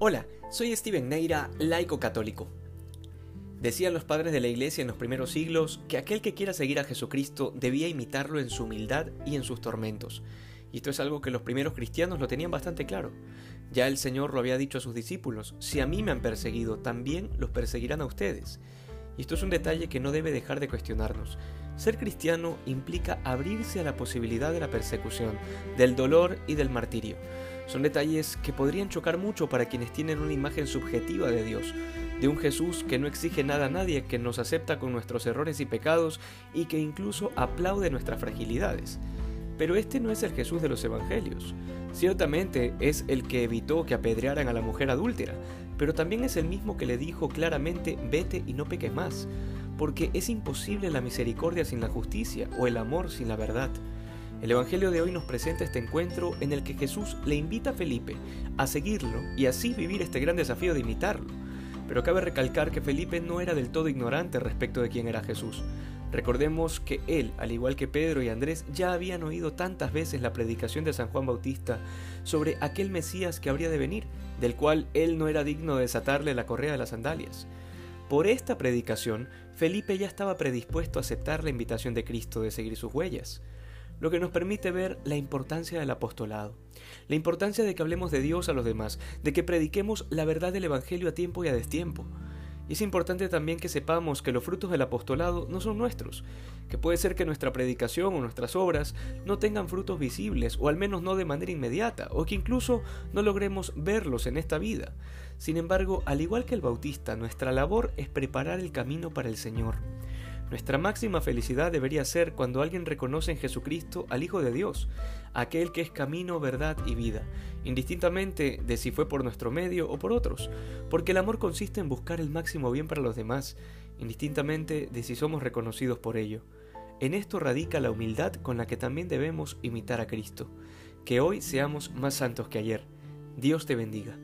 Hola, soy Steven Neira, laico católico. Decían los padres de la Iglesia en los primeros siglos que aquel que quiera seguir a Jesucristo debía imitarlo en su humildad y en sus tormentos. Y esto es algo que los primeros cristianos lo tenían bastante claro. Ya el Señor lo había dicho a sus discípulos, si a mí me han perseguido, también los perseguirán a ustedes. Y esto es un detalle que no debe dejar de cuestionarnos. Ser cristiano implica abrirse a la posibilidad de la persecución, del dolor y del martirio. Son detalles que podrían chocar mucho para quienes tienen una imagen subjetiva de Dios, de un Jesús que no exige nada a nadie, que nos acepta con nuestros errores y pecados y que incluso aplaude nuestras fragilidades. Pero este no es el Jesús de los Evangelios. Ciertamente es el que evitó que apedrearan a la mujer adúltera, pero también es el mismo que le dijo claramente vete y no peques más, porque es imposible la misericordia sin la justicia o el amor sin la verdad. El Evangelio de hoy nos presenta este encuentro en el que Jesús le invita a Felipe a seguirlo y así vivir este gran desafío de imitarlo. Pero cabe recalcar que Felipe no era del todo ignorante respecto de quién era Jesús. Recordemos que él, al igual que Pedro y Andrés, ya habían oído tantas veces la predicación de San Juan Bautista sobre aquel Mesías que habría de venir, del cual él no era digno de desatarle la correa de las sandalias. Por esta predicación, Felipe ya estaba predispuesto a aceptar la invitación de Cristo de seguir sus huellas lo que nos permite ver la importancia del apostolado, la importancia de que hablemos de Dios a los demás, de que prediquemos la verdad del Evangelio a tiempo y a destiempo. Y es importante también que sepamos que los frutos del apostolado no son nuestros, que puede ser que nuestra predicación o nuestras obras no tengan frutos visibles, o al menos no de manera inmediata, o que incluso no logremos verlos en esta vida. Sin embargo, al igual que el bautista, nuestra labor es preparar el camino para el Señor. Nuestra máxima felicidad debería ser cuando alguien reconoce en Jesucristo al Hijo de Dios, aquel que es camino, verdad y vida, indistintamente de si fue por nuestro medio o por otros, porque el amor consiste en buscar el máximo bien para los demás, indistintamente de si somos reconocidos por ello. En esto radica la humildad con la que también debemos imitar a Cristo. Que hoy seamos más santos que ayer. Dios te bendiga.